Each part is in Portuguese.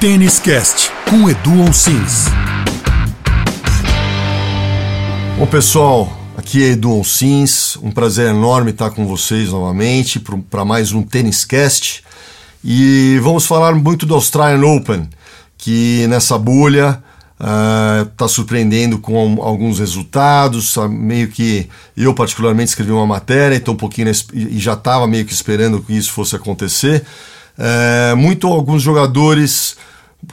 Tênis Cast com Edu Sims. Bom pessoal, aqui é Edu Sims, um prazer enorme estar com vocês novamente para mais um Tênis Cast e vamos falar muito do Australian Open, que nessa bolha está uh, surpreendendo com alguns resultados. Meio que eu, particularmente, escrevi uma matéria, então um pouquinho e já estava meio que esperando que isso fosse acontecer. Uh, muito alguns jogadores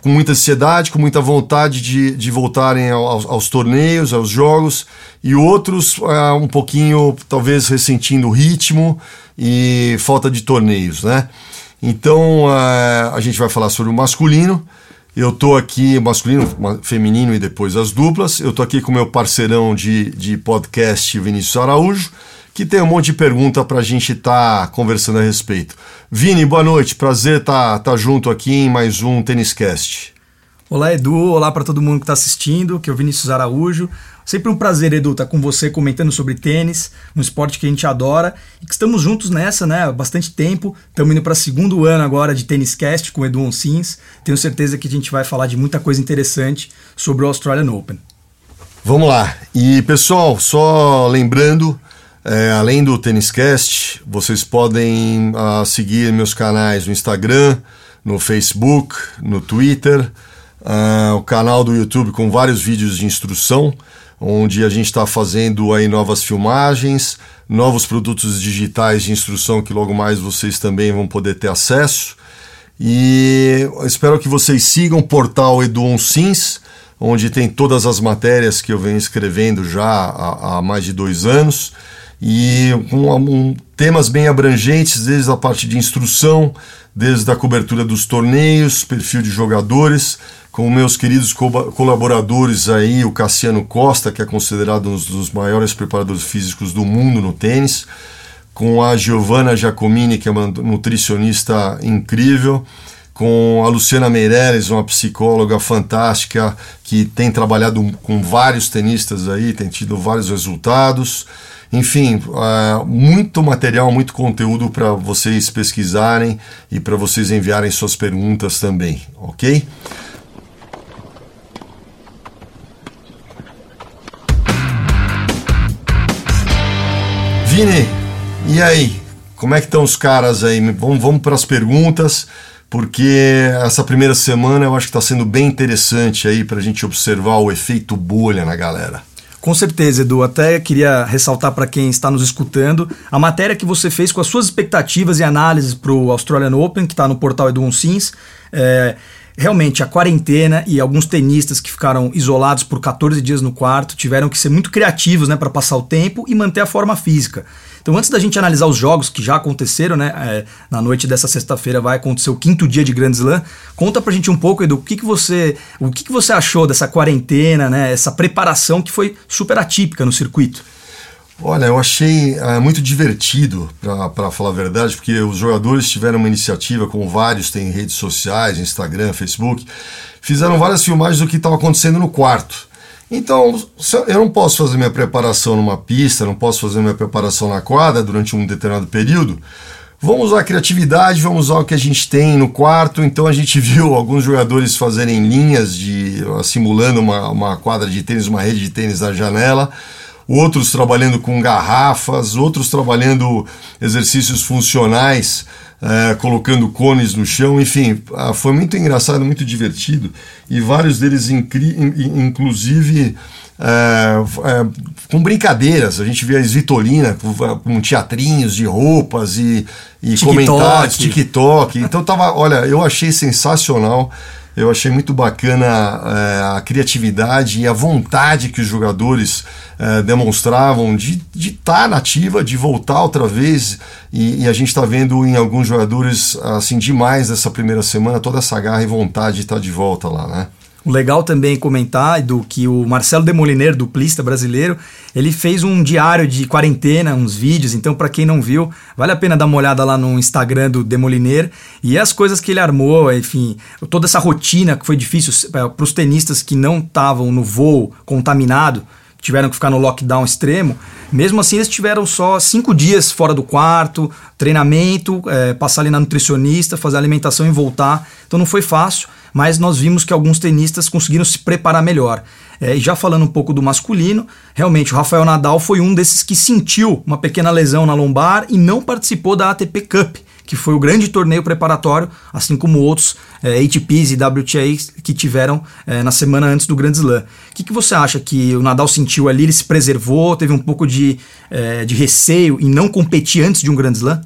com muita ansiedade, com muita vontade de, de voltarem aos, aos torneios, aos jogos, e outros uh, um pouquinho, talvez, ressentindo o ritmo e falta de torneios, né? Então, a gente vai falar sobre o masculino. Eu tô aqui, masculino, feminino e depois as duplas. Eu tô aqui com meu parceirão de, de podcast, Vinícius Araújo, que tem um monte de pergunta para a gente estar tá conversando a respeito. Vini, boa noite. Prazer estar tá, tá junto aqui em mais um Tênis Cast. Olá, Edu. Olá para todo mundo que está assistindo, que é o Vinícius Araújo. Sempre um prazer, Edu, estar tá com você comentando sobre tênis, um esporte que a gente adora e que estamos juntos nessa, né? Há bastante tempo. Estamos indo para o segundo ano agora de Tênis Cast com o Edu Onsins. Tenho certeza que a gente vai falar de muita coisa interessante sobre o Australian Open. Vamos lá. E pessoal, só lembrando, é, além do Tênis Cast, vocês podem uh, seguir meus canais no Instagram, no Facebook, no Twitter, uh, o canal do YouTube com vários vídeos de instrução onde a gente está fazendo aí novas filmagens, novos produtos digitais de instrução que logo mais vocês também vão poder ter acesso. E espero que vocês sigam o portal Edu Sims, onde tem todas as matérias que eu venho escrevendo já há, há mais de dois anos e com um, temas bem abrangentes, desde a parte de instrução, desde a cobertura dos torneios, perfil de jogadores, com meus queridos co colaboradores aí, o Cassiano Costa, que é considerado um dos maiores preparadores físicos do mundo no tênis, com a Giovanna Giacomini, que é uma nutricionista incrível, com a Luciana Meireles, uma psicóloga fantástica que tem trabalhado com vários tenistas aí, tem tido vários resultados. Enfim, uh, muito material, muito conteúdo para vocês pesquisarem e para vocês enviarem suas perguntas também, ok? Vini, e aí? Como é que estão os caras aí? Vamos, vamos para as perguntas, porque essa primeira semana eu acho que está sendo bem interessante aí para a gente observar o efeito bolha na galera. Com certeza, Edu. Até queria ressaltar para quem está nos escutando a matéria que você fez com as suas expectativas e análises para o Australian Open, que está no portal Edu Sims. É, realmente a quarentena e alguns tenistas que ficaram isolados por 14 dias no quarto tiveram que ser muito criativos né, para passar o tempo e manter a forma física. Então, antes da gente analisar os jogos que já aconteceram, né? É, na noite dessa sexta-feira vai acontecer o quinto dia de Grand Slam. Conta pra gente um pouco, Edu, o que, que você, o que, que você achou dessa quarentena, né? Essa preparação que foi super atípica no circuito. Olha, eu achei é, muito divertido, para falar a verdade, porque os jogadores tiveram uma iniciativa, como vários têm redes sociais, Instagram, Facebook, fizeram várias filmagens do que estava acontecendo no quarto. Então, eu não posso fazer minha preparação numa pista, não posso fazer minha preparação na quadra durante um determinado período. Vamos usar a criatividade, vamos usar o que a gente tem no quarto. Então a gente viu alguns jogadores fazerem linhas de simulando uma, uma quadra de tênis, uma rede de tênis na janela outros trabalhando com garrafas, outros trabalhando exercícios funcionais, é, colocando cones no chão, enfim, ah, foi muito engraçado, muito divertido e vários deles, inclusive, é, é, com brincadeiras. A gente via as Vitolina com, com teatrinhos de roupas e, e TikTok. comentários, TikTok. Então tava, olha, eu achei sensacional. Eu achei muito bacana é, a criatividade e a vontade que os jogadores é, demonstravam de estar tá nativa, de voltar outra vez. E, e a gente está vendo em alguns jogadores assim demais dessa primeira semana toda essa garra e vontade de estar tá de volta lá, né? Legal também comentar do que o Marcelo Demoliner, duplista brasileiro, ele fez um diário de quarentena, uns vídeos. Então, para quem não viu, vale a pena dar uma olhada lá no Instagram do Demoliner e as coisas que ele armou, enfim, toda essa rotina que foi difícil para os tenistas que não estavam no voo contaminado tiveram que ficar no lockdown extremo, mesmo assim eles tiveram só cinco dias fora do quarto, treinamento, é, passar ali na nutricionista, fazer alimentação e voltar. Então não foi fácil, mas nós vimos que alguns tenistas conseguiram se preparar melhor. É, e já falando um pouco do masculino, realmente o Rafael Nadal foi um desses que sentiu uma pequena lesão na lombar e não participou da ATP Cup, que foi o grande torneio preparatório, assim como outros é, ATPs e WTAs que tiveram é, na semana antes do Grand Slam. O que, que você acha que o Nadal sentiu ali? Ele se preservou, teve um pouco de, é, de receio em não competir antes de um Grand Slam?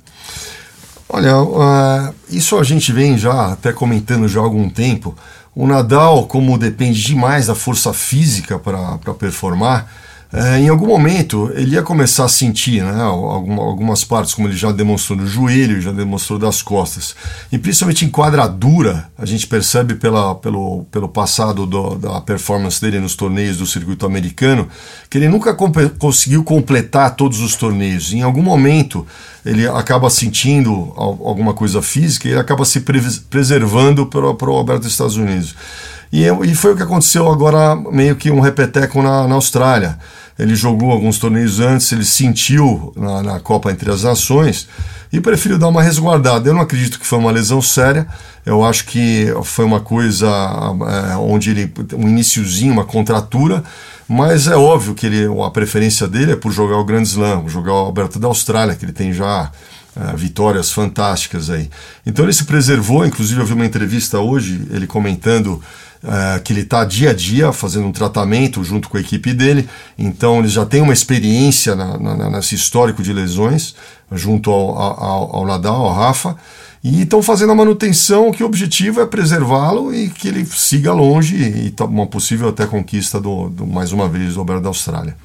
Olha, uh, isso a gente vem já até comentando já há algum tempo. O Nadal, como depende demais da força física para performar, é, em algum momento ele ia começar a sentir né, algumas partes, como ele já demonstrou no joelho, já demonstrou das costas. E principalmente em quadradura, a gente percebe pela, pelo, pelo passado do, da performance dele nos torneios do circuito americano, que ele nunca comp conseguiu completar todos os torneios. Em algum momento ele acaba sentindo alguma coisa física e ele acaba se pre preservando para o Alberto dos Estados Unidos. E, foi o que aconteceu agora, meio que um repeteco na, na Austrália. Ele jogou alguns torneios antes, ele sentiu na, na, Copa Entre as Nações e preferiu dar uma resguardada. Eu não acredito que foi uma lesão séria, eu acho que foi uma coisa é, onde ele, um iníciozinho, uma contratura, mas é óbvio que ele, a preferência dele é por jogar o Grand Slam, jogar o Alberto da Austrália, que ele tem já é, vitórias fantásticas aí. Então ele se preservou, inclusive eu vi uma entrevista hoje, ele comentando é, que ele está dia a dia fazendo um tratamento junto com a equipe dele, então ele já tem uma experiência na, na, nesse histórico de lesões, junto ao, ao, ao Nadal, ao Rafa, e estão fazendo a manutenção que o objetivo é preservá-lo e que ele siga longe e tá uma possível até conquista do, do mais uma vez do Aberto da Austrália.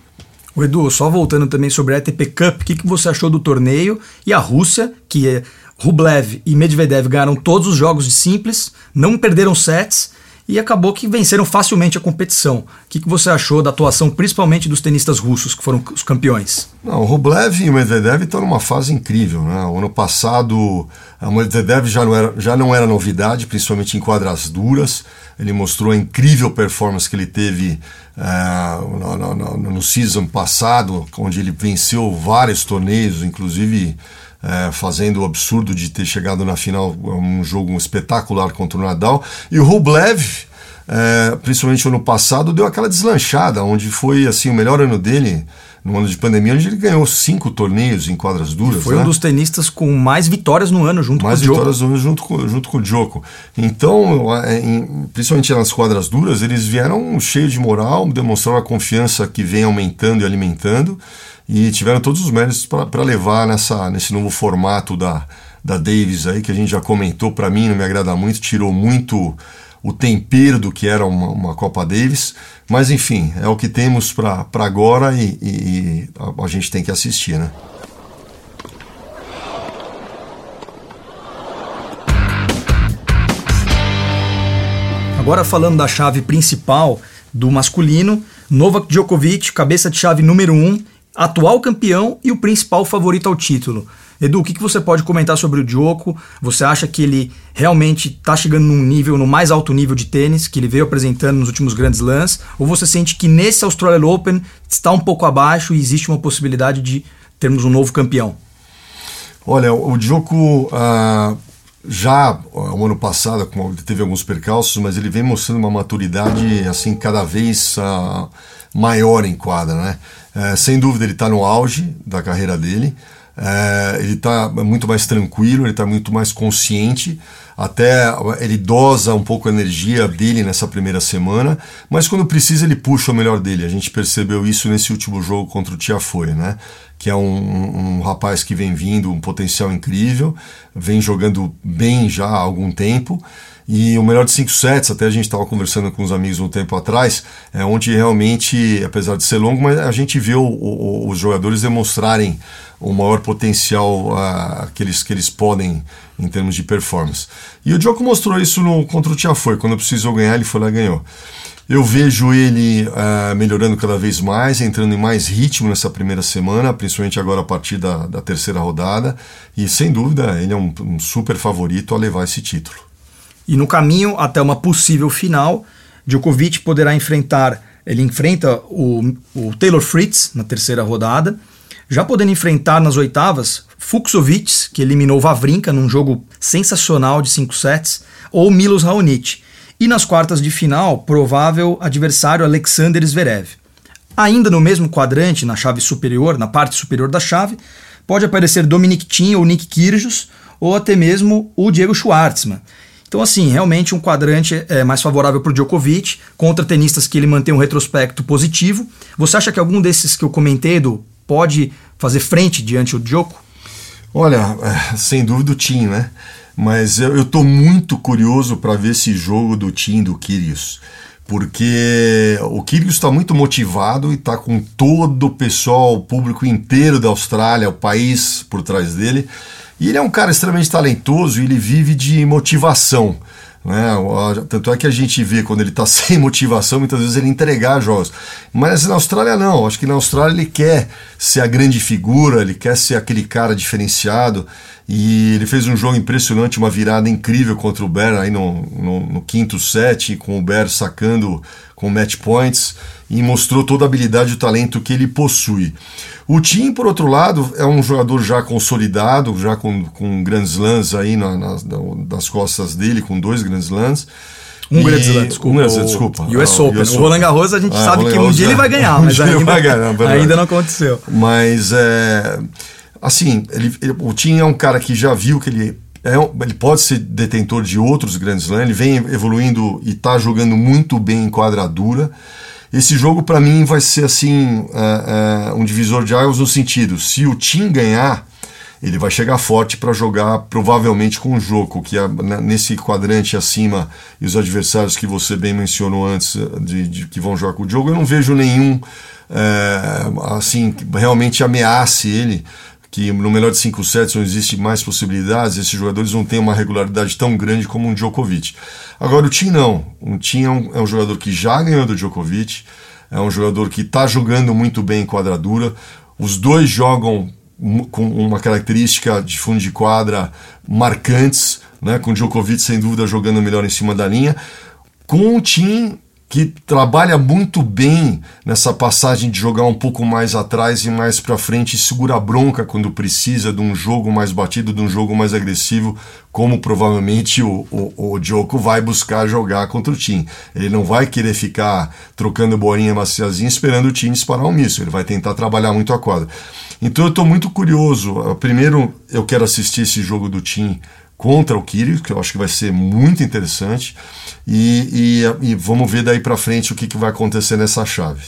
O Edu, só voltando também sobre a ATP Cup, o que, que você achou do torneio e a Rússia, que é Rublev e Medvedev ganharam todos os jogos de simples, não perderam sets e acabou que venceram facilmente a competição. O que, que você achou da atuação, principalmente dos tenistas russos, que foram os campeões? Não, o Rublev e o Medvedev estão numa fase incrível. Né? O ano passado, o Medvedev já não, era, já não era novidade, principalmente em quadras duras. Ele mostrou a incrível performance que ele teve uh, no, no, no season passado, onde ele venceu vários torneios, inclusive é, fazendo o absurdo de ter chegado na final, um jogo espetacular contra o Nadal. E o Rublev, é, principalmente no ano passado, deu aquela deslanchada, onde foi assim o melhor ano dele no ano de pandemia, onde ele ganhou cinco torneios em quadras duras. E foi né? um dos tenistas com mais vitórias no ano, junto mais com o Djoko. Mais vitórias no ano, junto com, junto com o Djoko. Então, é, em, principalmente nas quadras duras, eles vieram cheios de moral, demonstraram a confiança que vem aumentando e alimentando e tiveram todos os méritos para levar nessa, nesse novo formato da, da Davis aí, que a gente já comentou, para mim não me agrada muito, tirou muito o tempero do que era uma, uma Copa Davis, mas enfim, é o que temos para agora e, e, e a, gente tem que assistir, né? Agora falando da chave principal do masculino, Novak Djokovic, cabeça de chave número 1, um, atual campeão e o principal favorito ao título. Edu, o que, que você pode comentar sobre o Djoko? Você acha que ele realmente está chegando num nível, no mais alto nível de tênis que ele veio apresentando nos últimos grandes lãs? Ou você sente que nesse Australian Open está um pouco abaixo e existe uma possibilidade de termos um novo campeão? Olha, o Djoko uh, já o ano passado teve alguns percalços, mas ele vem mostrando uma maturidade assim cada vez uh, maior em quadra, né? É, sem dúvida ele está no auge da carreira dele. É, ele está muito mais tranquilo, ele está muito mais consciente. Até ele dosa um pouco a energia dele nessa primeira semana, mas quando precisa ele puxa o melhor dele. A gente percebeu isso nesse último jogo contra o Tiafoe, né? Que é um, um, rapaz que vem vindo, um potencial incrível, vem jogando bem já há algum tempo. E o melhor de cinco sets, até a gente estava conversando com os amigos um tempo atrás, é onde realmente, apesar de ser longo, mas a gente vê o, o, os jogadores demonstrarem o maior potencial uh, que, eles, que eles podem em termos de performance. E o Djoko mostrou isso no, contra o Tiafoe, quando precisou ganhar, ele foi lá e ganhou. Eu vejo ele uh, melhorando cada vez mais, entrando em mais ritmo nessa primeira semana, principalmente agora a partir da, da terceira rodada, e sem dúvida ele é um, um super favorito a levar esse título. E no caminho até uma possível final, Djokovic poderá enfrentar ele enfrenta o, o Taylor Fritz na terceira rodada, já podendo enfrentar nas oitavas Fuxovic, que eliminou Vavrinka num jogo sensacional de 5 sets, ou Milos Raonic. E nas quartas de final, provável adversário Alexander Zverev. Ainda no mesmo quadrante, na chave superior, na parte superior da chave, pode aparecer Dominic Thiem ou Nick Kyrgios, ou até mesmo o Diego Schwartzman. Então, assim, realmente um quadrante é mais favorável para o Djokovic, contra tenistas que ele mantém um retrospecto positivo. Você acha que algum desses que eu comentei, Edu, pode fazer frente diante do Djoko? Olha, é, sem dúvida o Tim, né? Mas eu, estou muito curioso para ver esse jogo do Tim do Kyrgios porque o Kyrgios está muito motivado e está com todo o pessoal, o público inteiro da Austrália, o país por trás dele. E ele é um cara extremamente talentoso e ele vive de motivação. Né? Tanto é que a gente vê quando ele está sem motivação, muitas vezes ele entregar jogos. Mas na Austrália não. Acho que na Austrália ele quer ser a grande figura, ele quer ser aquele cara diferenciado. E ele fez um jogo impressionante, uma virada incrível contra o Bear aí no, no, no quinto set, com o Bear sacando com match points e mostrou toda a habilidade e o talento que ele possui. O Tim, por outro lado, é um jogador já consolidado, já com, com grandes slams aí na, na, nas costas dele, com dois grandes slams. Um grande slam, desculpa. Um grande, desculpa. US Open. US o Roland Garros a gente ah, sabe Roland que um dia ele vai ganhar, mas ainda, ganhar, ainda não aconteceu. Mas é assim, ele, ele, o Tim é um cara que já viu que ele é, ele pode ser detentor de outros grandes slams, ele vem evoluindo e está jogando muito bem em quadradura. Esse jogo para mim vai ser assim uh, uh, um divisor de águas no sentido, se o Tim ganhar, ele vai chegar forte para jogar provavelmente com o Joko, que é nesse quadrante acima e os adversários que você bem mencionou antes de, de que vão jogar com o jogo, eu não vejo nenhum uh, assim realmente ameace ele que no melhor de cinco sets não existe mais possibilidades, esses jogadores não têm uma regularidade tão grande como um Djokovic. Agora o Tim não. O Tim é um, é um jogador que já ganhou do Djokovic, é um jogador que está jogando muito bem em quadradura. Os dois jogam com uma característica de fundo de quadra marcantes, né? com o Djokovic sem dúvida jogando melhor em cima da linha. Com o Tim que trabalha muito bem nessa passagem de jogar um pouco mais atrás e mais para frente e segura a bronca quando precisa de um jogo mais batido, de um jogo mais agressivo, como provavelmente o, o, o vai buscar jogar contra o Tim. Ele não vai querer ficar trocando bolinha maciazinha esperando o Tim disparar um míssil, ele vai tentar trabalhar muito a quadra. Então eu estou muito curioso. Primeiro eu quero assistir esse jogo do Tim contra o Kyrgios, que eu acho que vai ser muito interessante. E, e, e vamos ver daí para frente o que, que vai acontecer nessa chave.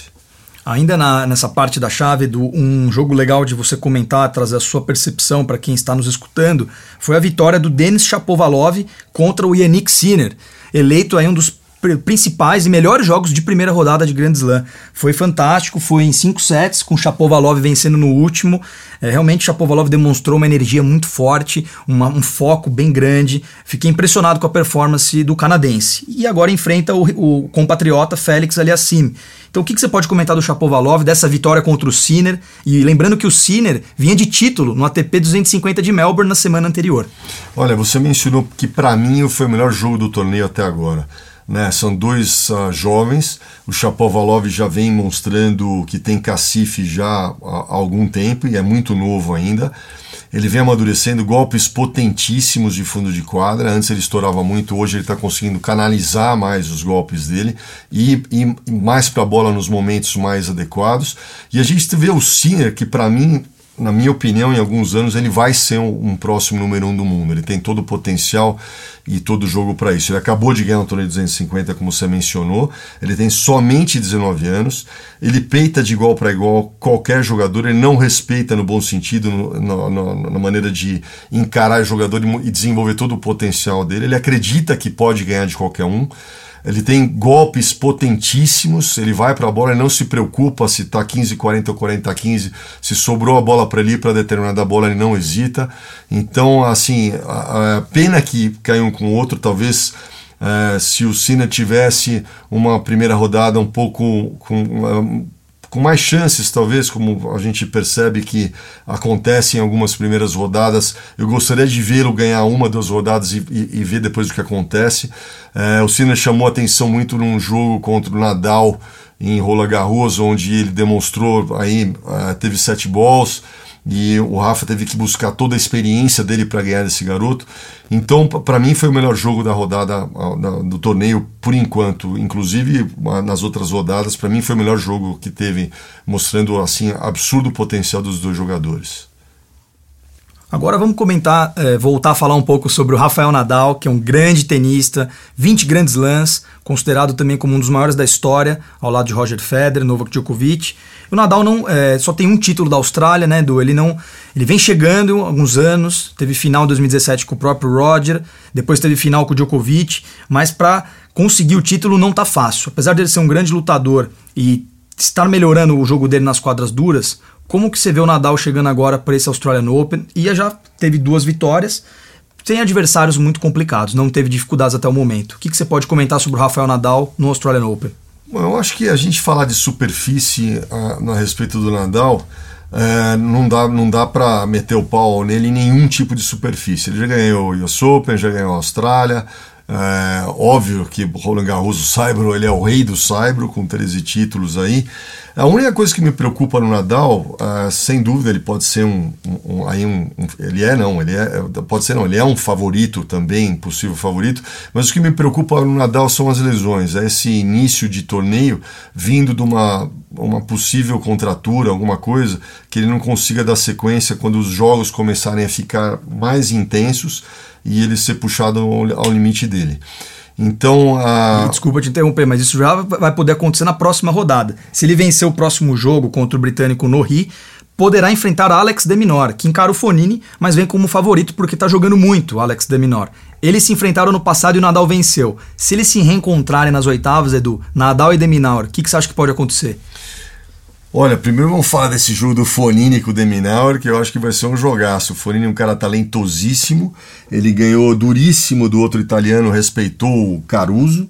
Ainda na, nessa parte da chave, do um jogo legal de você comentar, trazer a sua percepção para quem está nos escutando, foi a vitória do Denis Shapovalov contra o Yannick Sinner, eleito aí um dos principais e melhores jogos de primeira rodada de Grand Slam. Foi fantástico, foi em cinco sets, com Chapovalov vencendo no último. É, realmente, Chapovalov demonstrou uma energia muito forte, uma, um foco bem grande. Fiquei impressionado com a performance do canadense. E agora enfrenta o, o compatriota Félix Aliassime. Então, o que, que, você pode comentar do Chapovalov, dessa vitória contra o Sinner? E lembrando que o Sinner vinha de título no ATP 250 de Melbourne na semana anterior. Olha, você mencionou que para mim foi o melhor jogo do torneio até agora. Né? São dois uh, jovens. O Chapovalov já vem mostrando que tem cacife já há, algum tempo e é muito novo ainda. Ele vem amadurecendo golpes potentíssimos de fundo de quadra. Antes ele estourava muito, hoje ele está conseguindo canalizar mais os golpes dele e mais para a bola nos momentos mais adequados. E a gente vê o Sinner, que para mim na minha opinião, em alguns anos ele vai ser um, um, próximo número um do mundo. Ele tem todo o potencial e todo o jogo para isso. Ele acabou de ganhar o torneio 250, como você mencionou. Ele tem somente 19 anos. Ele peita de igual para igual qualquer jogador. Ele não respeita no bom sentido, no, no, na maneira de encarar o jogador e desenvolver todo o potencial dele. Ele acredita que pode ganhar de qualquer um. Ele tem golpes potentíssimos, ele vai para a bola e não se preocupa se está 15, 40 ou 40 15. Se sobrou a bola para ele para determinada bola, ele não hesita. Então, assim, a, a pena que caiu um com o outro, talvez. É, se o Cine tivesse uma primeira rodada um pouco com, com mais chances, talvez, como a gente percebe que acontece em algumas primeiras rodadas. Eu gostaria de vê-lo ganhar uma, duas rodadas e, e, e ver depois o que acontece. É, o Sinner chamou atenção muito num jogo contra o Nadal em Rola Garros, onde ele demonstrou aí, uh, teve sete balls e o Rafa teve que buscar toda a experiência dele para ganhar esse garoto. Então, para mim, foi o melhor jogo da rodada do torneio por enquanto. Inclusive, nas outras rodadas, para mim foi o melhor jogo que teve, mostrando assim absurdo potencial dos dois jogadores. Agora vamos comentar, é, voltar a falar um pouco sobre o Rafael Nadal, que é um grande tenista, 20 grandes lãs, considerado também como um dos maiores da história, ao lado de Roger Federer, Novak Djokovic. O Nadal não é, só tem um título da Austrália, né, do ele não, ele vem chegando há alguns anos, teve final em 2017 com o próprio Roger, depois teve final com o Djokovic, mas para conseguir o título não tá fácil. Apesar dele ser um grande lutador e estar melhorando o jogo dele nas quadras duras, como que você vê o Nadal chegando agora para esse Australian Open? E já teve duas vitórias, tem adversários muito complicados, não teve dificuldades até o momento. O que, que você pode comentar sobre o Rafael Nadal no Australian Open? Bom, eu acho que a gente falar de superfície a, a respeito do Nadal é, não dá, não dá para meter o pau nele em nenhum tipo de superfície. Ele já ganhou o US Open, já ganhou a Austrália, é, óbvio que Roland Garros, o Saibro, ele é o rei do Saibro, com 13 títulos aí. A única coisa que me preocupa no Nadal, uh, sem dúvida, ele pode ser um, um, um, aí um, Ele é, não, ele é. Pode ser, não, ele é um favorito também, possível favorito, mas o que me preocupa no Nadal são as lesões. É esse início de torneio vindo de uma, uma possível contratura, alguma coisa, que ele não consiga dar sequência quando os jogos começarem a ficar mais intensos e ele ser puxado ao, ao limite dele. Então, a... Desculpa te interromper, mas isso já vai poder acontecer na próxima rodada. Se ele vencer o próximo jogo contra o britânico Norri, poderá enfrentar Alex de Minor, que encara o Fonini, mas vem como favorito porque está jogando muito Alex de Minor. Eles se enfrentaram no passado e o Nadal venceu. Se eles se reencontrarem nas oitavas, Edu, Nadal e de Minor, o que, que você acha que pode acontecer? Olha, primeiro vamos falar desse jogo do Fonini com o Deminauer, que eu acho que vai ser um jogaço. O Fonini é um cara talentosíssimo, ele ganhou duríssimo do outro italiano, respeitou o Caruso,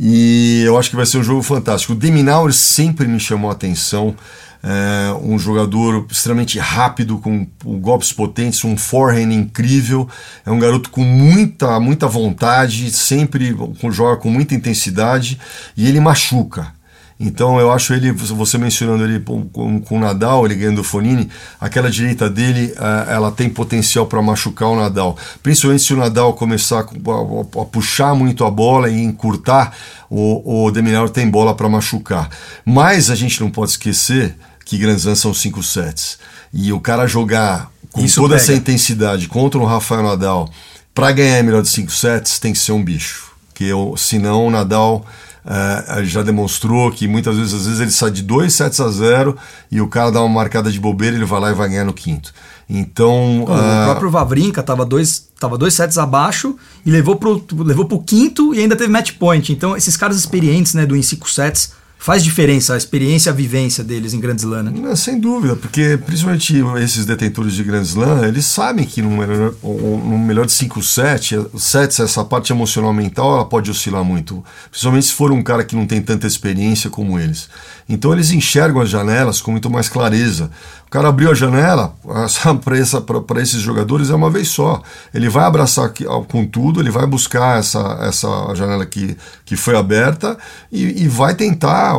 e eu acho que vai ser um jogo fantástico. O Deminauer sempre me chamou a atenção, é um jogador extremamente rápido, com, com golpes potentes, um forehand incrível, é um garoto com muita, muita vontade, sempre joga com muita intensidade, e ele machuca então eu acho ele, você mencionando ele com, com, o Nadal, ele ganhando o Fonini, aquela direita dele, uh, ela tem potencial para machucar o Nadal. Principalmente se o Nadal começar a, puxar muito a bola e encurtar, o, o Deminauer tem bola para machucar. Mas a gente não pode esquecer que Grand Slam são cinco sets. E o cara jogar com Isso toda pega. essa intensidade contra o Rafael Nadal, para ganhar melhor de cinco sets, tem que ser um bicho. Porque senão o Nadal Uh, já demonstrou que muitas vezes, às vezes ele sai de 2 sets a 0 e o cara dá uma marcada de bobeira, ele vai lá e vai ganhar no quinto. Então. O uh... próprio Vavrinka estava dois, tava dois sets abaixo e levou pro, levou pro quinto e ainda teve match point. Então, esses caras experientes né, do em 5 sets faz diferença a experiência, a vivência deles em Grand Slam, né? sem dúvida, porque principalmente esses detentores de Grand Slam, eles sabem que no melhor, no melhor de 5 sets, sets, essa parte emocional mental, ela pode oscilar muito, principalmente se for um cara que não tem tanta experiência como eles. Então eles enxergam as janelas com muito mais clareza. O cara abriu a janela para esses jogadores é uma vez só. Ele vai abraçar com tudo, ele vai buscar essa, essa janela que, que foi aberta e, e vai tentar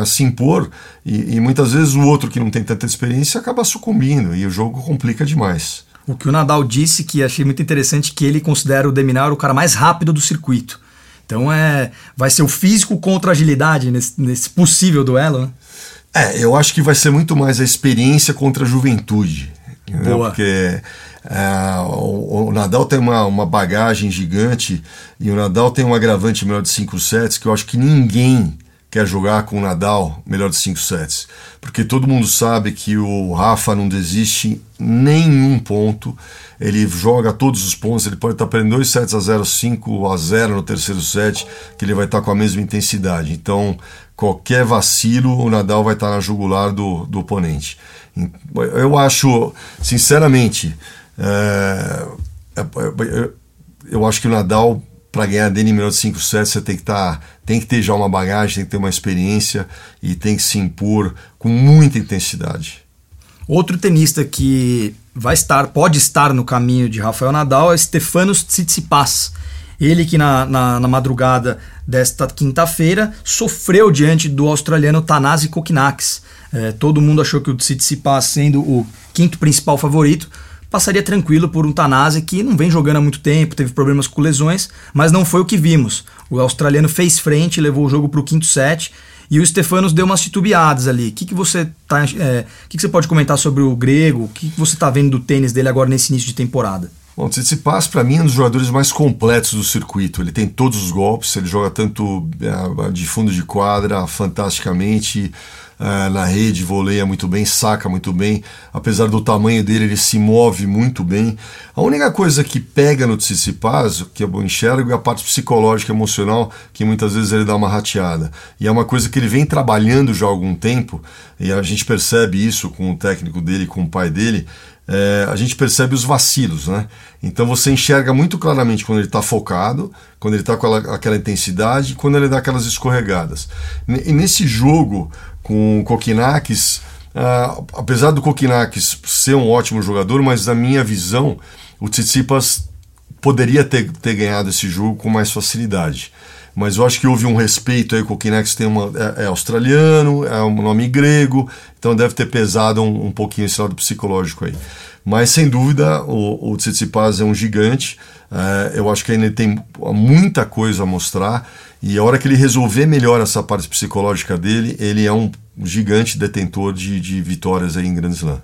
é, se impor. E, e muitas vezes o outro que não tem tanta experiência acaba sucumbindo e o jogo complica demais. O que o Nadal disse que achei muito interessante que ele considera o Deminar o cara mais rápido do circuito. Então é, vai ser o físico contra a agilidade nesse, nesse possível duelo, né? É, eu acho que vai ser muito mais a experiência contra a juventude. Boa. Porque é, o, o, Nadal tem uma, uma bagagem gigante e o Nadal tem um agravante melhor de 5 sets que eu acho que ninguém quer jogar com o Nadal melhor de 5 sets. Porque todo mundo sabe que o Rafa não desiste nenhum ponto. Ele joga todos os pontos, ele pode estar perdendo 2 sets a 0, 5 a 0 no terceiro set, que ele vai estar com a mesma intensidade. Então, qualquer vacilo, o Nadal vai estar na jugular do, do oponente. Eu acho, sinceramente, é, é, é, eu acho que o Nadal para ganhar dele melhor de 5 sets, você tem que, tá, tem que ter já uma bagagem, tem que ter uma experiência e tem que se impor com muita intensidade. Outro tenista que vai estar, pode estar no caminho de Rafael Nadal é Stefanos Tsitsipas. Ele que na, na, na madrugada desta quinta-feira sofreu diante do australiano Tanasi Kokinakis. É, todo mundo achou que o Tsitsipas, sendo o quinto principal favorito, passaria tranquilo por um Tanase que não vem jogando há muito tempo, teve problemas com lesões, mas não foi o que vimos. O australiano fez frente, levou o jogo para o quinto set e o Stefanos deu umas titubeadas ali. O que, que você tá, é, que, que você pode comentar sobre o grego? O que, que você está vendo do tênis dele agora nesse início de temporada? Bom, Tsitsipas para mim é um dos jogadores mais completos do circuito. Ele tem todos os golpes, ele joga tanto é, de fundo de quadra fantasticamente, é, na rede, voleia muito bem, saca muito bem. Apesar do tamanho dele, ele se move muito bem. A única coisa que pega no Tsitsipas, que eu enxergo, é a parte psicológica, emocional, que muitas vezes ele dá uma rateada. E é uma coisa que ele vem trabalhando já há algum tempo, e a gente percebe isso com o técnico dele, com o pai dele, é, a gente percebe os vacilos, né? Então você enxerga muito claramente quando ele está focado, quando ele está com aquela, aquela intensidade, quando ele dá aquelas escorregadas. E nesse jogo com o Kokinakis, uh, apesar do Kokinakis ser um ótimo jogador, mas na minha visão, o Tsitsipas poderia ter, ter ganhado esse jogo com mais facilidade mas eu acho que houve um respeito aí, o Kokinex tem é, é, australiano, é um nome grego, então deve ter pesado um, um pouquinho esse lado psicológico aí. Mas sem dúvida o, o Tsitsipas é um gigante, é, eu acho que ainda tem muita coisa a mostrar e a hora que ele resolver melhor essa parte psicológica dele, ele é um gigante detentor de, de vitórias aí em Grand Slam.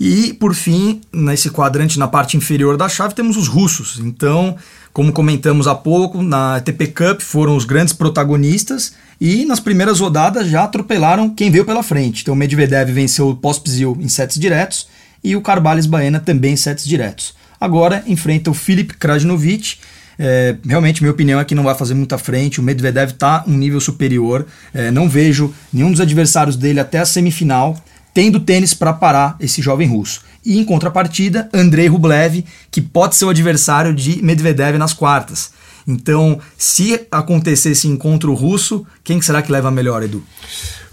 E, por fim, nesse quadrante, na parte inferior da chave, temos os russos. Então, como comentamos há pouco, na ATP Cup foram os grandes protagonistas e nas primeiras rodadas já atropelaram quem veio pela frente. Então, Medvedev venceu o Pospisil em sets diretos e o Carvalhes Baena também sets diretos. Agora enfrenta o Filip Krajinovic. É, realmente, minha opinião é que não vai fazer muita frente. O Medvedev está um nível superior. É, não vejo nenhum dos adversários dele até a semifinal tendo tênis para parar esse jovem russo. E em contrapartida, Andrei Rublev, que pode ser o adversário de Medvedev nas quartas. Então, se acontecer esse encontro russo, quem será que leva melhor, Edu?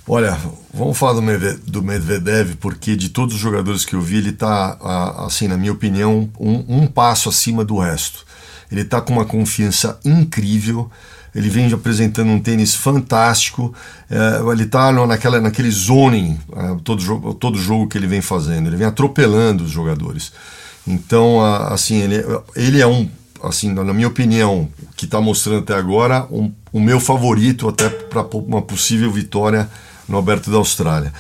Olha, vamos falar do Medvedev, porque de todos os jogadores que eu vi, ele está, assim, na minha opinião, um, um passo acima do resto. Ele está com uma confiança incrível ele vem apresentando um tênis fantástico, é, ele está naquele zoning, é, todo, jogo, todo jogo que ele vem fazendo, ele vem atropelando os jogadores. Então, assim, ele, ele é um, assim, na minha opinião, que está mostrando até agora, um, o meu favorito até para uma possível vitória no Aberto da Austrália.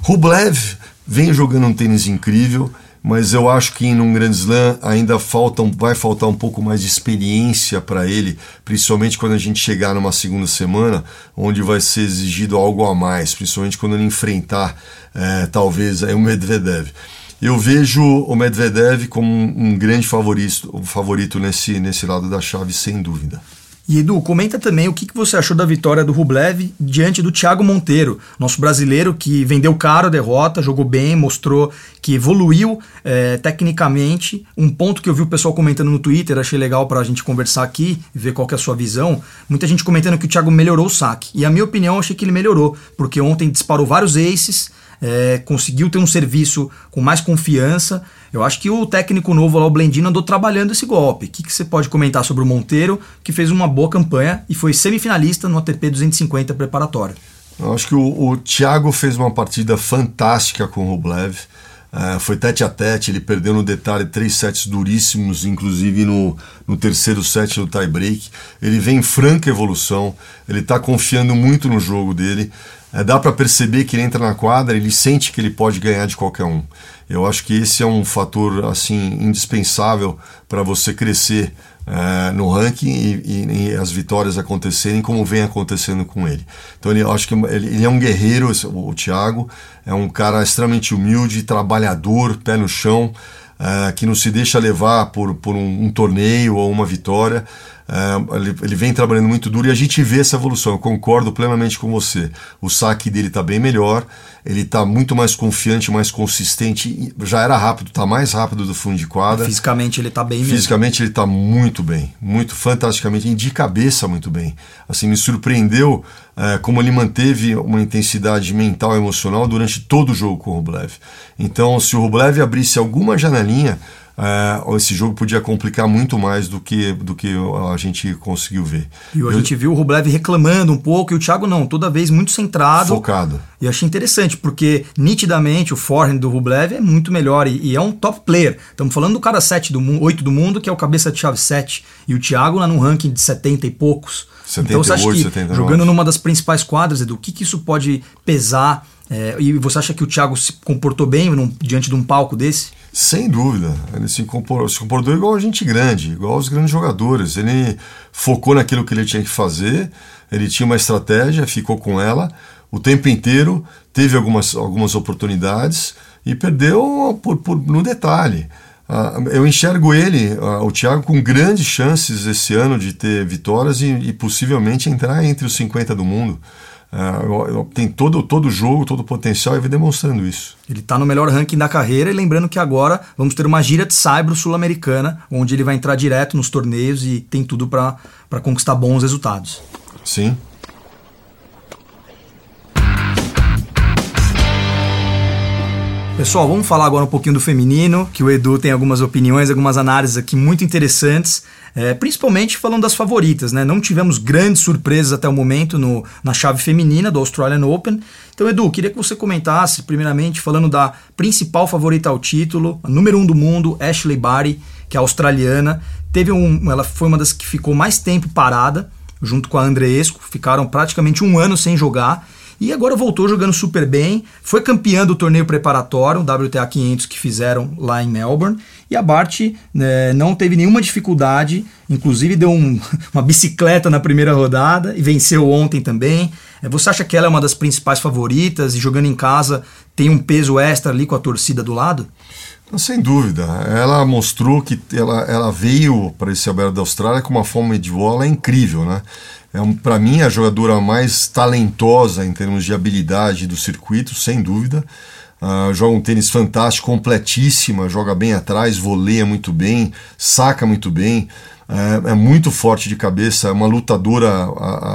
Rublev vem jogando um tênis incrível, mas eu acho que em um Grand Slam ainda falta, vai faltar um pouco mais de experiência para ele, principalmente quando a gente chegar numa segunda semana, onde vai ser exigido algo a mais, principalmente quando ele enfrentar é, talvez o Medvedev. Eu vejo o Medvedev como um, um grande favorito, favorito nesse, nesse lado da chave, sem dúvida. E Edu, comenta também o que você achou da vitória do Rublev diante do Thiago Monteiro, nosso brasileiro que vendeu caro a derrota, jogou bem, mostrou que evoluiu é, tecnicamente. Um ponto que eu vi o pessoal comentando no Twitter, achei legal para a gente conversar aqui, ver qual é a sua visão. Muita gente comentando que o Thiago melhorou o saque. E a minha opinião, achei que ele melhorou, porque ontem disparou vários aces, é, conseguiu ter um serviço com mais confiança. Eu acho que o técnico novo lá, o Blendino, andou trabalhando esse golpe. O que, que você pode comentar sobre o Monteiro, que fez uma boa campanha e foi semifinalista no ATP 250 preparatório? Eu acho que o, o Thiago fez uma partida fantástica com o Rublev. Uh, foi tete a tete, ele perdeu no detalhe três sets duríssimos, inclusive no, no terceiro set do tie break. Ele vem em franca evolução, ele está confiando muito no jogo dele. É, dá para perceber que ele entra na quadra, ele sente que ele pode ganhar de qualquer um. Eu acho que esse é um fator assim indispensável para você crescer é, no ranking e, e, e, as vitórias acontecerem como vem acontecendo com ele. Então ele, eu acho que ele, ele é um guerreiro, o, o Thiago, é um cara extremamente humilde, trabalhador, pé no chão. Uh, que não se deixa levar por, por um, um, torneio ou uma vitória. É, ele, ele, vem trabalhando muito duro e a gente vê essa evolução. Eu concordo plenamente com você. O saque dele está bem melhor, ele está muito mais confiante, mais consistente. Já era rápido, está mais rápido do fundo de quadra. Fisicamente ele está bem mesmo. Fisicamente ele está muito bem, muito fantasticamente, e de cabeça muito bem. Assim, me surpreendeu é, como ele manteve uma intensidade mental e emocional durante todo o jogo com o Rublev. Então, se o Rublev abrisse alguma janelinha é, esse jogo podia complicar muito mais do que, do que a gente conseguiu ver. E a Eu, gente viu o Rublev reclamando um pouco e o Thiago não, toda vez muito centrado. Focado. E achei interessante, porque nitidamente o forehand do Rublev é muito melhor e, e é um top player. Estamos falando do cara 7 do mundo, 8 do mundo, que é o cabeça de chave 7. E o Thiago lá num ranking de 70 e poucos. 78, então você acha que 79. jogando numa das principais quadras, Edu, o que, que isso pode pesar? É, e você acha que o Thiago se comportou bem num, diante de um palco desse? Sem dúvida. Ele se comportou, se comportou igual a gente grande, igual os grandes jogadores. Ele focou naquilo que ele tinha que fazer, ele tinha uma estratégia, ficou com ela o tempo inteiro, teve algumas, algumas oportunidades e perdeu por, por, no detalhe. Uh, eu enxergo ele, uh, o Thiago, com grandes chances esse ano de ter vitórias e, e possivelmente entrar entre os 50 do mundo. Uh, tem todo todo jogo, todo o potencial e vem demonstrando isso. Ele está no melhor ranking da carreira e lembrando que agora vamos ter uma gira de Saibro sul-americana, onde ele vai entrar direto nos torneios e tem tudo para conquistar bons resultados. Sim. Pessoal, vamos falar agora um pouquinho do feminino, que o Edu tem algumas opiniões, algumas análises aqui muito interessantes, é, principalmente falando das favoritas, né? Não tivemos grandes surpresas até o momento no, na chave feminina do Australian Open. Então, Edu, queria que você comentasse, primeiramente, falando da principal favorita ao título, a número um do mundo, Ashley Barty, que é australiana. Teve um, ela foi uma das que ficou mais tempo parada, junto com a Andreesco, ficaram praticamente um ano sem jogar e agora voltou jogando super bem. Foi campeã do torneio preparatório, o WTA 500 que fizeram lá em Melbourne. E a Bart né, não teve nenhuma dificuldade, inclusive deu um, uma bicicleta na primeira rodada e venceu ontem também. É, você acha que ela é uma das principais favoritas e jogando em casa tem um peso extra ali com a torcida do lado? Sem dúvida. Ela mostrou que ela, ela veio para esse Alberto da Austrália com uma forma de bola incrível, né? É um, para mim a jogadora mais talentosa em termos de habilidade do circuito, sem dúvida. Uh, joga um tênis fantástico, completíssima, joga bem atrás, voleia muito bem, saca muito bem, é, é muito forte de cabeça, é uma lutadora,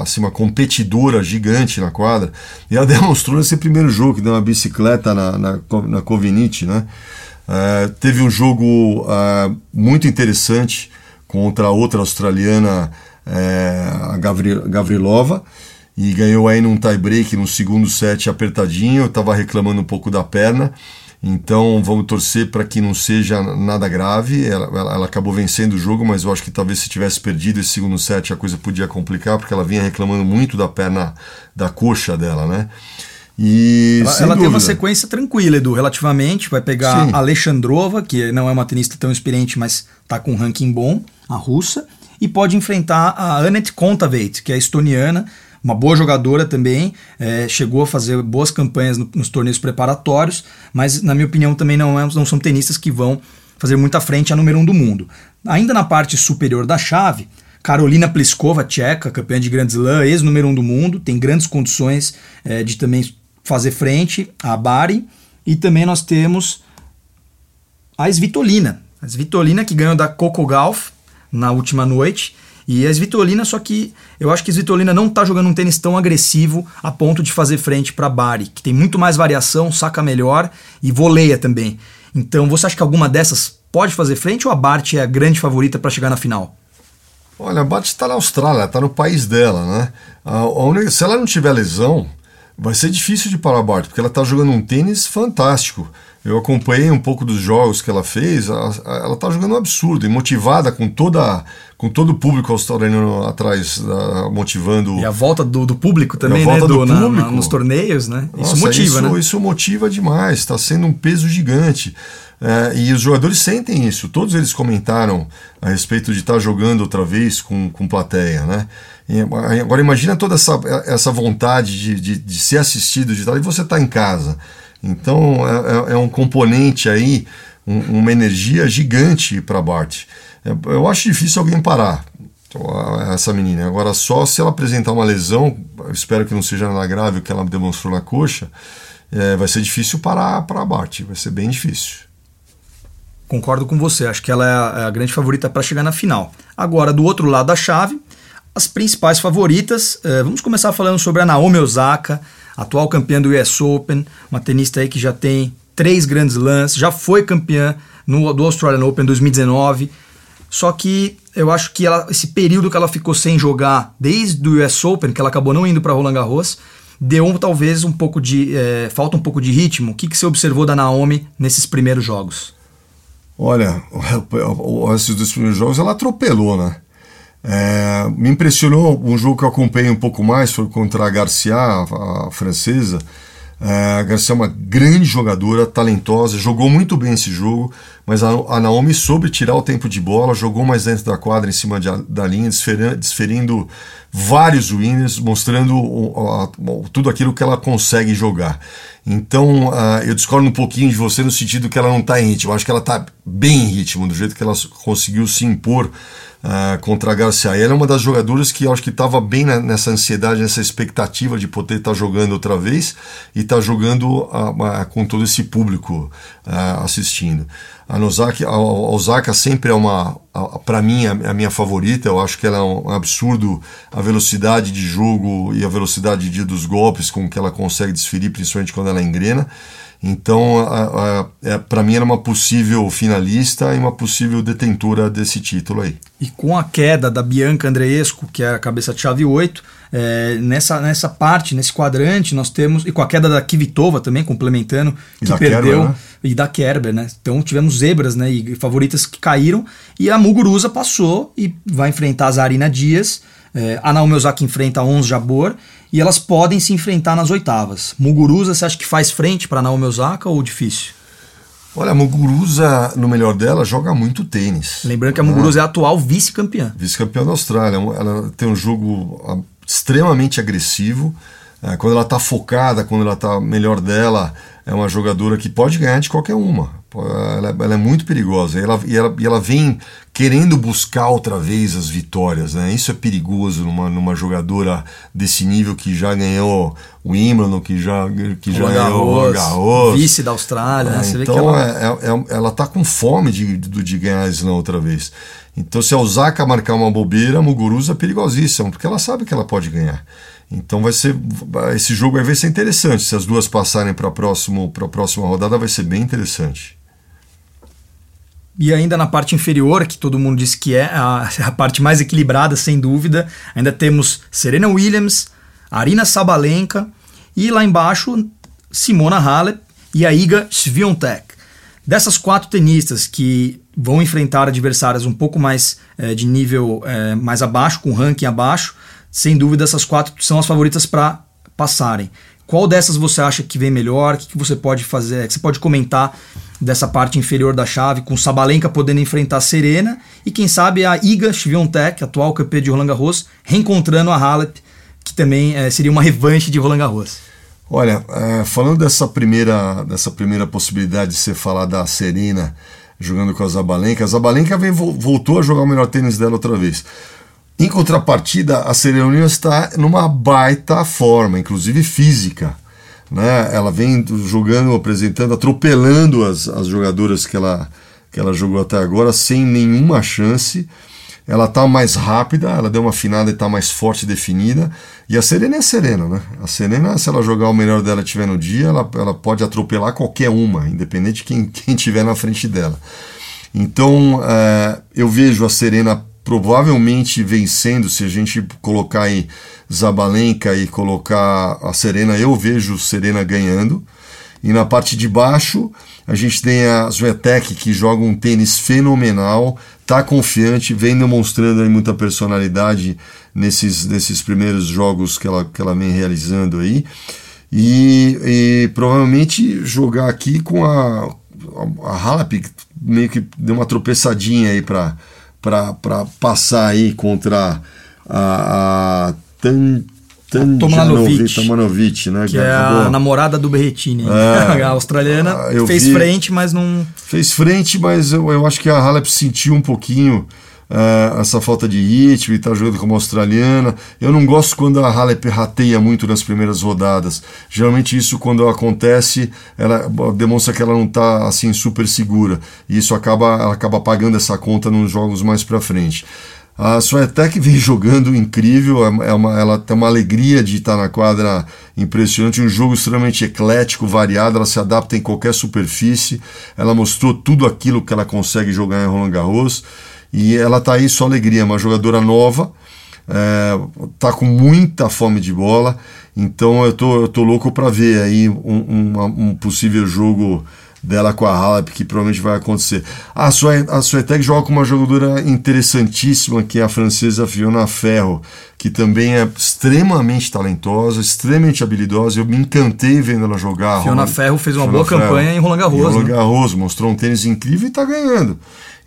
assim, uma competidora gigante na quadra. E ela demonstrou nesse primeiro jogo, que deu uma bicicleta na, na, na né? É, teve um jogo uh, muito interessante contra outra australiana é, a Gavrilova, e ganhou aí num tie-break no segundo set apertadinho. Eu estava reclamando um pouco da perna, então vamos torcer para que não seja nada grave. Ela, ela, ela, acabou vencendo o jogo, mas eu acho que talvez se tivesse perdido esse segundo set a coisa podia complicar, porque ela vinha reclamando muito da perna, da coxa dela, né? E, ela, ela tem uma sequência tranquila, Edu, relativamente. Vai pegar Sim. a Alexandrova, que não é uma tenista tão experiente, mas está com um ranking bom, a russa e pode enfrentar a Annette Kontaveit, que é estoniana, uma boa jogadora também, é, chegou a fazer boas campanhas no, nos torneios preparatórios, mas na minha opinião também não, é, não são tenistas que vão fazer muita frente a número um do mundo. Ainda na parte superior da chave, Carolina Pliskova, tcheca, campeã de Grand Slam, ex-número um do mundo, tem grandes condições é, de também fazer frente a Bari. E também nós temos a Svitolina. A Svitolina que ganhou da Coco Gauff, na última noite. E a Svitolina, só que eu acho que a Svitolina não está jogando um tênis tão agressivo a ponto de fazer frente para Bari, que tem muito mais variação, saca melhor e voleia também. Então, você acha que alguma dessas pode fazer frente ou a Bart é a grande favorita para chegar na final? Olha, a Bart está na Austrália, está no país dela, né? A, a se ela não tiver lesão, vai ser difícil de parar a Bart, porque ela está jogando um tênis fantástico. Eu acompanhei um pouco dos jogos que ela fez. Ela está jogando um absurdo e motivada com toda com todo o público australiano atrás, uh, motivando. E a volta do, do público também, né? Do, do na, na, nos torneios, né? Nossa, isso motiva, isso, né? Isso motiva demais. Está sendo um peso gigante. É, e os jogadores sentem isso. Todos eles comentaram a respeito de estar tá jogando outra vez com, com plateia, né? E agora imagina toda essa, essa vontade de, de, de ser assistido de tal e você está em casa. Então é, é, é um componente aí, um, uma energia gigante para Bart. É, eu acho difícil alguém parar. essa menina. Agora, só se ela apresentar uma lesão, espero que não seja nada grave o que ela demonstrou na coxa, é, vai ser difícil parar para a Bart, vai ser bem difícil. Concordo com você, acho que ela é a, é grande favorita para chegar na final. Agora, do outro lado da chave, as principais favoritas, vamos começar falando sobre a Naomi Osaka, atual campeã do US Open, uma tenista aí que já tem três grandes lances, já foi campeã no, do Australian Open 2019. Só que eu acho que ela, esse período que ela ficou sem jogar desde o US Open, que ela acabou não indo para Roland Garros, deu talvez um pouco de. É, falta um pouco de ritmo. O que, que você observou da Naomi nesses primeiros jogos? Olha, esses dois primeiros jogos ela atropelou, né? É, me impressionou um jogo que eu acompanhei um pouco mais, foi contra a Garcia, a, francesa. É, a Garcia é uma grande jogadora, talentosa, jogou muito bem esse jogo, mas a, a Naomi soube tirar o tempo de bola, jogou mais dentro da quadra, em cima de, da linha, desferindo, desferindo vários winners, mostrando o, a, tudo aquilo que ela consegue jogar. Então, eu discordo um pouquinho de você no sentido que ela não está em ritmo. Eu acho que ela está bem em ritmo, do jeito que ela conseguiu se impor uh, contra a Garcia. Ela é uma das jogadoras que eu acho que estava bem na, nessa ansiedade, nessa expectativa de poder estar tá jogando outra vez e estar tá jogando uh, com todo esse público assistindo. A, Nozaki, a, a Osaka sempre é uma, para mim, a, a, minha favorita. Eu acho que ela é um absurdo a velocidade de jogo e a velocidade de, dos golpes com que ela consegue desferir, principalmente quando ela engrena. Então, é, para mim, era uma possível finalista e uma possível detentora desse título aí. E com a queda da Bianca Andreescu, que é a cabeça de chave 8, é, nessa, nessa parte, nesse quadrante, nós temos. E com a queda da Kivitova também, complementando, e que perdeu. Kerber, né? E da Kerber, né? Então tivemos zebras, né? E favoritas que caíram. E a Muguruza passou e vai enfrentar a Zarina Dias. É, a Naomi Osaka enfrenta a Ons Jabor e elas podem se enfrentar nas oitavas. Muguruza, você acha que faz frente para Naomi Osaka ou difícil? Olha, a Muguruza, no melhor dela, joga muito tênis. Lembrando que a Muguruza ah. é a atual vice-campeã. Vice-campeã da Austrália. Ela tem um jogo ah, extremamente agressivo. É, quando ela está focada, quando ela está melhor dela, é uma jogadora que pode ganhar de qualquer uma. Ela, ela é muito perigosa e ela, e, ela, e ela vem querendo buscar outra vez as vitórias. Né? Isso é perigoso numa, numa jogadora desse nível que já ganhou o Wimbledon, que já, que já ganhou o Garros. Vice da Austrália. Né? então ela... É, é, é, ela tá com fome de, de, de ganhar a Slam outra vez. Então se a Osaka marcar uma bobeira, a Muguruza é perigosíssima, porque ela sabe que ela pode ganhar. Então vai ser esse jogo vai ser interessante. Se as duas passarem para a próxima rodada, vai ser bem interessante. E ainda na parte inferior, que todo mundo diz que é a, a parte mais equilibrada, sem dúvida, ainda temos Serena Williams, Arina Sabalenka e lá embaixo Simona Halep e a Iga Swiatek. Dessas quatro tenistas que vão enfrentar adversárias um pouco mais é, de nível é, mais abaixo, com ranking abaixo, sem dúvida essas quatro são as favoritas para passarem. Qual dessas você acha que vem melhor? O que, que você pode fazer? Que você pode comentar dessa parte inferior da chave, com Sabalenka podendo enfrentar a Serena e quem sabe a Iga Swiatek, atual campeã de Roland Garros, reencontrando a Halep, que também é, seria uma revanche de Roland Garros. Olha, é, falando dessa primeira, dessa primeira possibilidade de você falar da Serena jogando com a Zabalenka, a Zabalenka vem, voltou a jogar o melhor tênis dela outra vez. Em contrapartida, a Serena Williams está numa baita forma, inclusive física. Né? Ela vem jogando, apresentando, atropelando as, as jogadoras que ela, que ela jogou até agora, sem nenhuma chance. Ela está mais rápida, ela deu uma afinada e está mais forte e definida. E a Serena é a Serena, né? A Serena, se ela jogar o melhor dela tiver no dia, ela, ela pode atropelar qualquer uma, independente de quem, quem tiver na frente dela. Então, é, eu vejo a Serena provavelmente vencendo, se a gente colocar aí Zabalenka e colocar a Serena, eu vejo Serena ganhando. E na parte de baixo, a gente tem a Zvetek, que joga um tênis fenomenal, tá confiante, vem demonstrando aí muita personalidade nesses, nesses primeiros jogos que ela, que ela vem realizando aí. E, e provavelmente jogar aqui com a, a, a Halep, meio que deu uma tropeçadinha aí para para passar aí contra a, a Tan, Tomanovic, né? Que, é a namorada do Berretini. É, a australiana fez vi, frente, mas não. Fez frente, mas eu, eu acho que a Halep sentiu um pouquinho uh, essa falta de ritmo e tá jogando como australiana. Eu não gosto quando a Halep rateia muito nas primeiras rodadas. Geralmente isso quando acontece, ela demonstra que ela não está assim super segura. E isso acaba, ela acaba pagando essa conta nos jogos mais para frente. A Swiatek vem jogando incrível, é, é uma, ela tem uma alegria de estar na quadra impressionante, um jogo extremamente eclético, variado, ela se adapta em qualquer superfície, ela mostrou tudo aquilo que ela consegue jogar em Roland Garros e ela está aí só alegria, uma jogadora nova, está é, com muita fome de bola, então eu tô, eu tô louco para ver aí um, um, um possível jogo dela com a Halep, que provavelmente vai acontecer. A Swiatek joga com uma jogadora interessantíssima, que é a francesa Fiona Ferro, que também é extremamente talentosa, extremamente habilidosa. Eu me encantei vendo ela jogar. Fiona Roland... Ferro fez uma Fiona boa Ferro, campanha em Roland Garros. Em Roland né? Garros, né? mostrou um tênis incrível e está ganhando.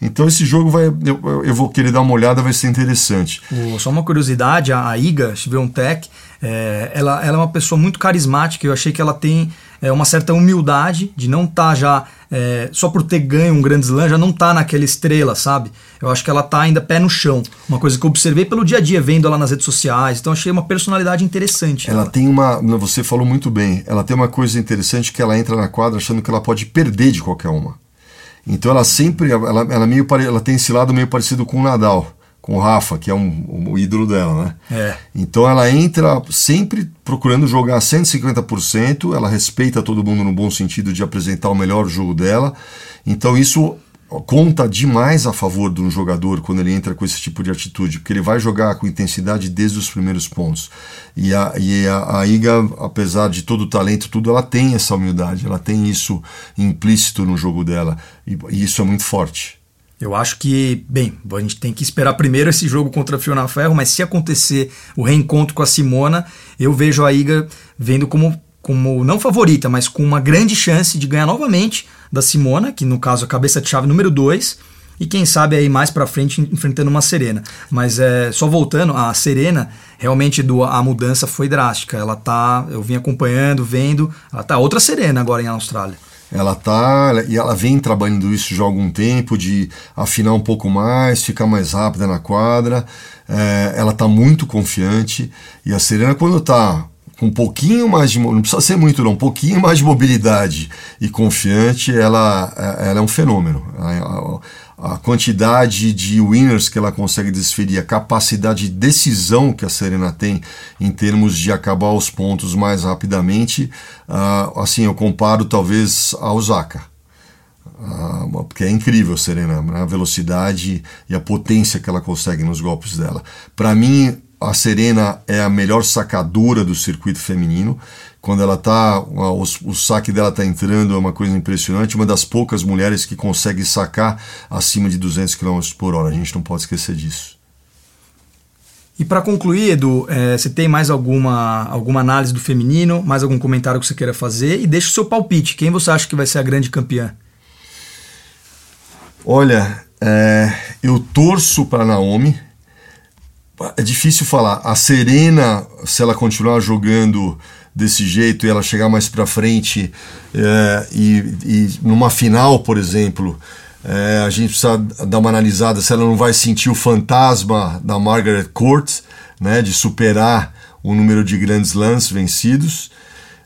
Então esse jogo vai, eu, eu, vou querer dar uma olhada, vai ser interessante. só uma curiosidade, a, Iga Tech, é, ela, ela é uma pessoa muito carismática. Eu achei que ela tem é, uma certa humildade de não estar tá já é, só por ter ganho um grande slam, já não tá naquela estrela, sabe? Eu acho que ela tá ainda pé no chão. Uma coisa que eu observei pelo dia a dia, vendo ela nas redes sociais. Então achei uma personalidade interessante. Ela, ela tem uma. Você falou muito bem. Ela tem uma coisa interessante que ela entra na quadra achando que ela pode perder de qualquer uma. Então ela sempre, ela, ela, meio, ela tem esse lado meio parecido com o Nadal, com o Rafa, que é um, o ídolo dela, né? É. Então ela entra sempre procurando jogar 150%, ela respeita todo mundo no bom sentido de apresentar o melhor jogo dela. Então isso conta demais a favor de um jogador quando ele entra com esse tipo de atitude, porque ele vai jogar com intensidade desde os primeiros pontos. E a, e a, a Iga, apesar de todo o talento, tudo, ela tem essa humildade, ela tem isso implícito no jogo dela, e, e isso é muito forte. Eu acho que, bem, a gente tem que esperar primeiro esse jogo contra a Fiona Ferro, mas se acontecer o reencontro com a Simona, eu vejo a Iga vendo como como não favorita, mas com uma grande chance de ganhar novamente da Simona, que no caso a cabeça de chave número 2, e quem sabe aí mais para frente enfrentando uma Serena. Mas é só voltando, a Serena realmente do, a mudança foi drástica. Ela tá, eu vim acompanhando, vendo, ela tá outra Serena agora em Austrália. Ela tá e ela vem trabalhando isso já há algum tempo de afinar um pouco mais, ficar mais rápida na quadra. É, ela tá muito confiante e a Serena quando tá com um pouquinho mais de não precisa ser muito não, um pouquinho mais de mobilidade e confiante, ela, é, ela é um fenômeno. A, a, a, quantidade de winners que ela consegue desferir, a capacidade de decisão que a Serena tem em termos de acabar os pontos mais rapidamente, uh, assim eu comparo talvez a Osaka. Uh, porque é incrível a Serena, né? a velocidade e a potência que ela consegue nos golpes dela. Para mim, a Serena é a melhor sacadora do circuito feminino. Quando ela tá, o, o saque dela está entrando é uma coisa impressionante. Uma das poucas mulheres que consegue sacar acima de 200 km por hora. A gente não pode esquecer disso. E para concluir, Edu, é, você tem mais alguma, alguma análise do feminino, mais algum comentário que você queira fazer? E deixa o seu palpite. Quem você acha que vai ser a grande campeã? Olha, é, eu torço para Naomi é difícil falar. A Serena, se ela continuar jogando desse jeito e ela chegar mais para frente é, e, e, numa final, por exemplo, é, a gente precisa dar uma analisada se ela não vai sentir o fantasma da Margaret Court, né, de superar o número de grandes lances vencidos.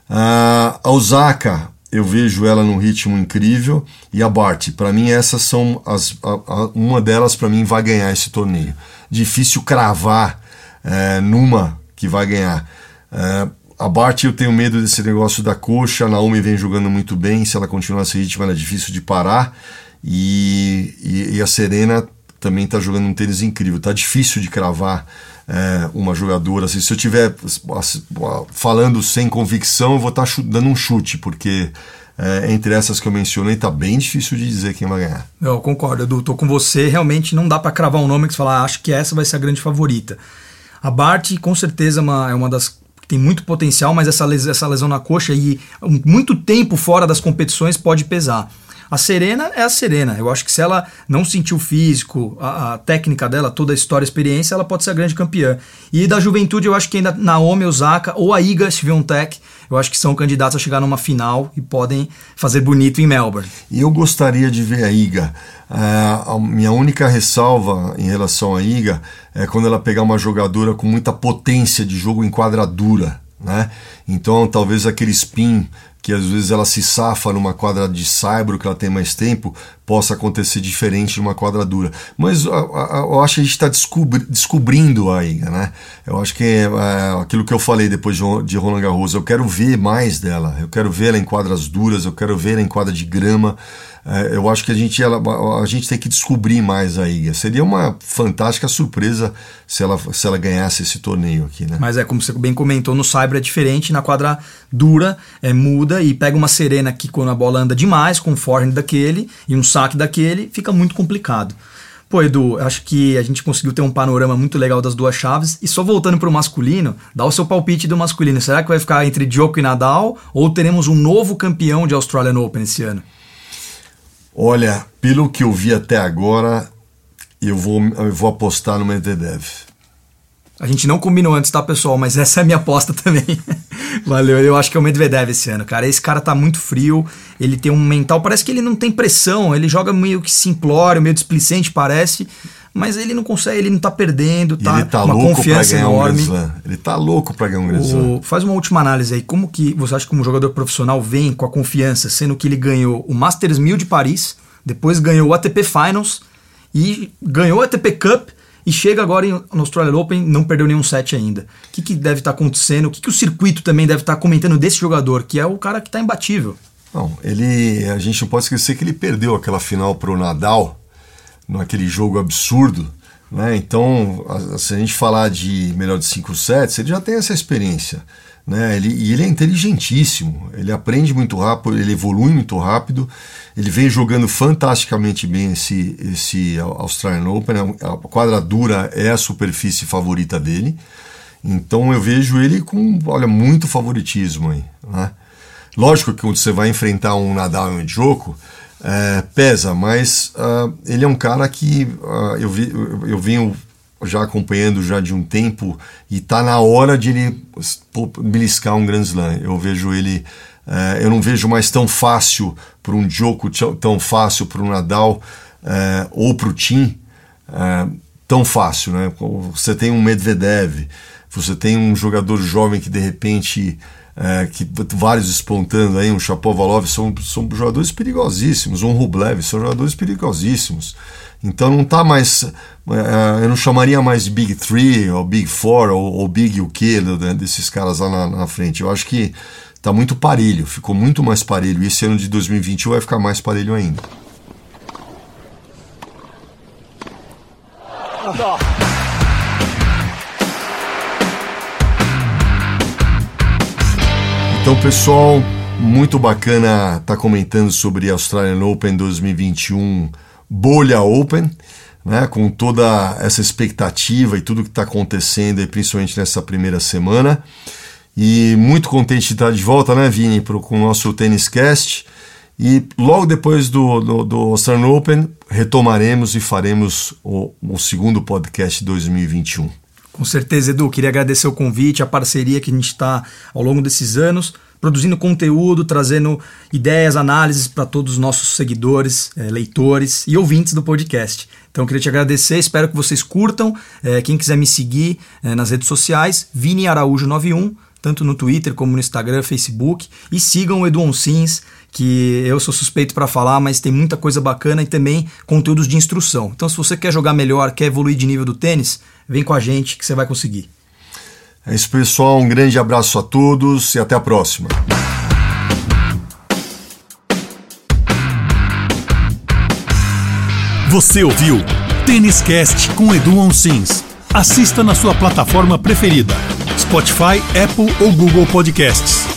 A Osaka, eu vejo ela num ritmo incrível e a Bart, para mim essas são as, a, a, uma delas para mim vai ganhar esse torneio difícil cravar é, numa que vai ganhar. É, a Bart eu tenho medo desse negócio da coxa, a Naomi vem jogando muito bem, se ela continuar esse ritmo ela é difícil de parar. E, e, e a Serena também está jogando um tênis incrível. Tá difícil de cravar é, uma jogadora. Assim, se eu estiver falando sem convicção, eu vou estar tá dando um chute, porque é, entre essas que eu mencionei, tá bem difícil de dizer quem vai ganhar. Eu concordo, Edu. Tô com você. Realmente não dá para cravar um nome que você fala, ah, acho que essa vai ser a grande favorita. A Bart, com certeza, é uma, é uma das tem muito potencial, mas essa, essa lesão na coxa e muito tempo fora das competições pode pesar. A Serena é a Serena. Eu acho que se ela não sentir o físico, a, a, técnica dela, toda a história, a experiência, ela pode ser a grande campeã. E da juventude, eu acho que ainda Naomi Osaka ou a Iga Swiatek, eu acho que são candidatos a chegar numa final e podem fazer bonito em Melbourne. E eu gostaria de ver a Iga. Uh, a minha única ressalva em relação à Iga é quando ela pegar uma jogadora com muita potência de jogo em quadradura. Né? Então, talvez aquele spin que às vezes ela se safa numa quadra de saibro que ela tem mais tempo, possa acontecer diferente numa quadradura. Mas eu acho que a gente está descobri descobrindo ainda, né? Eu acho que é, aquilo que eu falei depois de, de Roland Garros, eu quero ver mais dela, eu quero ver ela em quadras duras, eu quero ver ela em quadra de grama. É, eu acho que a gente, ela, a gente tem que descobrir mais a Iga. Seria uma fantástica surpresa se ela, se ela ganhasse esse torneio aqui, né? Mas é como você bem comentou, no Cyber é diferente, na quadra dura é muda e pega uma serena que quando a bola anda demais, com um forehand daquele e um saque daquele, fica muito complicado. Pô, Edu, acho que a gente conseguiu ter um panorama muito legal das duas chaves. E só voltando para o masculino, dá o seu palpite do masculino. Será que vai ficar entre Djokovic e Nadal ou teremos um novo campeão de Australian Open esse ano? Olha, pelo que eu vi até agora, eu vou, eu vou apostar no Medvedev. A gente não combinou antes, tá, pessoal? Mas essa é a minha aposta também. Valeu, eu acho que é o Medvedev esse ano, cara. Esse cara tá muito frio, ele tem um mental, parece que ele não tem pressão, ele joga meio que simplório, meio displicente, parece mas ele não consegue, ele não tá perdendo, tá, ele tá uma louco confiança pra ganhar enorme. Um Slam. ele tá louco para ganhar um Grand Slam. Faz uma última análise aí, como que você acha que um jogador profissional vem com a confiança, sendo que ele ganhou o Masters 1000 de Paris, depois ganhou o ATP Finals e ganhou o ATP Cup e chega agora no Australian Open, não perdeu nenhum set ainda. O que, que deve estar tá acontecendo? O que, que o circuito também deve estar tá comentando desse jogador, que é o cara que está imbatível? Não, ele, a gente não pode esquecer que ele perdeu aquela final para o Nadal, naquele jogo absurdo, né? Então, se a gente falar de melhor de 5 sets, ele já tem essa experiência. Né? Ele, e ele é inteligentíssimo, ele aprende muito rápido, ele evolui muito rápido, ele vem jogando fantasticamente bem esse, esse Australian Open, a quadra dura é a superfície favorita dele, então eu vejo ele com, olha, muito favoritismo aí. Né? Lógico que quando você vai enfrentar um Nadal e um Djoko, é, pesa, mas uh, ele é um cara que uh, eu, vi, eu, eu venho já acompanhando já de um tempo e tá na hora de ele beliscar um Grand Slam. Eu vejo ele, uh, eu não vejo mais tão fácil para um Djoko, tão fácil para um Nadal ou para o Tim, tão fácil, né? Você tem um Medvedev, você tem um jogador jovem que de repente é, que vários espontando aí, um Chapovalov, são, são jogadores perigosíssimos, um Rublev, são jogadores perigosíssimos. Então não tá mais, é, eu não chamaria mais Big Three, ou Big Four, ou, ou Big o quê, né, desses caras lá na, na, frente. Eu acho que tá muito parelho, ficou muito mais parelho. E esse ano de 2021 vai ficar mais parelho ainda. Oh. Então, pessoal, muito bacana estar tá comentando sobre Australian Open 2021 Bolha Open, né, com toda essa expectativa e tudo que está acontecendo, principalmente nessa primeira semana. E muito contente de estar de volta, né, Vini, pro, com o nosso Tênis Cast. E logo depois do, do, do Australian Open, retomaremos e faremos o, o segundo podcast 2021. Com certeza, Edu. Queria agradecer o convite, a parceria que a gente está ao longo desses anos, produzindo conteúdo, trazendo ideias, análises para todos os nossos seguidores, é, leitores e ouvintes do podcast. Então, queria te agradecer, espero que vocês curtam. É, quem quiser me seguir é, nas redes sociais, Vini Araújo91, tanto no Twitter como no Instagram, Facebook. E sigam o Edu Sims, que eu sou suspeito para falar, mas tem muita coisa bacana e também conteúdos de instrução. Então, se você quer jogar melhor, quer evoluir de nível do tênis, Vem com a gente que você vai conseguir. É isso, pessoal. Um grande abraço a todos e até a próxima. Você ouviu Tênis Cast com Edu Onsins. Assista na sua plataforma preferida: Spotify, Apple ou Google Podcasts.